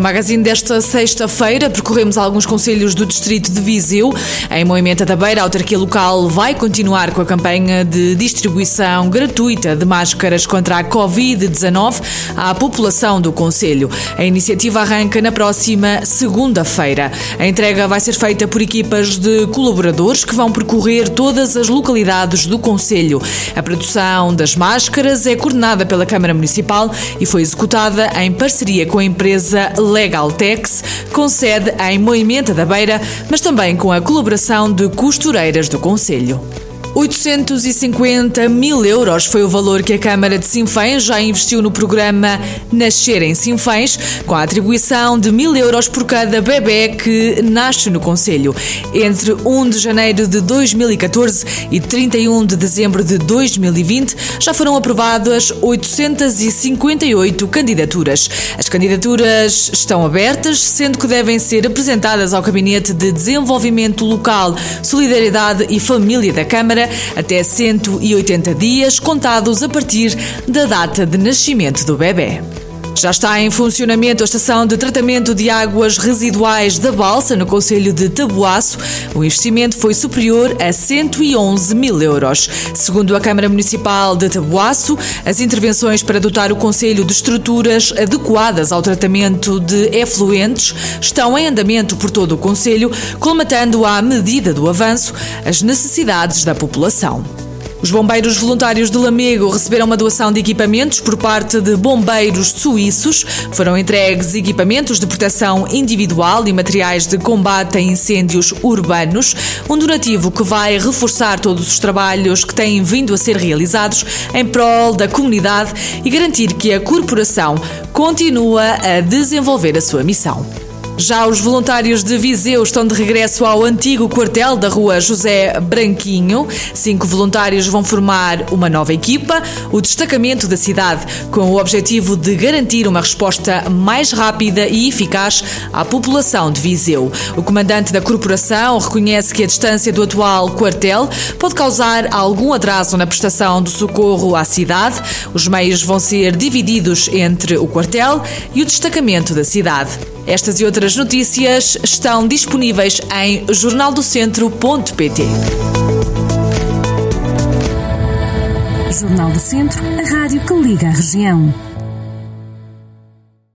No magazine desta sexta-feira, percorremos alguns conselhos do distrito de Viseu. Em Moimenta da Beira, a autarquia local vai continuar com a campanha de distribuição gratuita de máscaras contra a Covid-19 à população do conselho. A iniciativa arranca na próxima segunda-feira. A entrega vai ser feita por equipas de colaboradores que vão percorrer todas as localidades do conselho. A produção das máscaras é coordenada pela Câmara Municipal e foi executada em parceria com a empresa Legaltex, com sede em Moimenta da Beira, mas também com a colaboração de costureiras do Conselho. 850 mil euros foi o valor que a Câmara de Sinfãs já investiu no programa Nascer em Sinfãs, com a atribuição de mil euros por cada bebê que nasce no Conselho. Entre 1 de janeiro de 2014 e 31 de dezembro de 2020, já foram aprovadas 858 candidaturas. As candidaturas estão abertas, sendo que devem ser apresentadas ao Gabinete de Desenvolvimento Local, Solidariedade e Família da Câmara até 180 dias, contados a partir da data de nascimento do bebê. Já está em funcionamento a estação de tratamento de águas residuais da Balsa, no Conselho de Tabuaço. O investimento foi superior a 111 mil euros. Segundo a Câmara Municipal de Tabuaço, as intervenções para dotar o Conselho de estruturas adequadas ao tratamento de efluentes estão em andamento por todo o Conselho, colmatando à medida do avanço as necessidades da população. Os bombeiros voluntários de Lamego receberam uma doação de equipamentos por parte de bombeiros suíços. Foram entregues equipamentos de proteção individual e materiais de combate a incêndios urbanos. Um donativo que vai reforçar todos os trabalhos que têm vindo a ser realizados em prol da comunidade e garantir que a corporação continua a desenvolver a sua missão. Já os voluntários de Viseu estão de regresso ao antigo quartel da rua José Branquinho. Cinco voluntários vão formar uma nova equipa, o destacamento da cidade, com o objetivo de garantir uma resposta mais rápida e eficaz à população de Viseu. O comandante da corporação reconhece que a distância do atual quartel pode causar algum atraso na prestação do socorro à cidade. Os meios vão ser divididos entre o quartel e o destacamento da cidade. Estas e outras notícias estão disponíveis em jornaldocentro.pt. Jornal do Centro, a rádio que liga a região.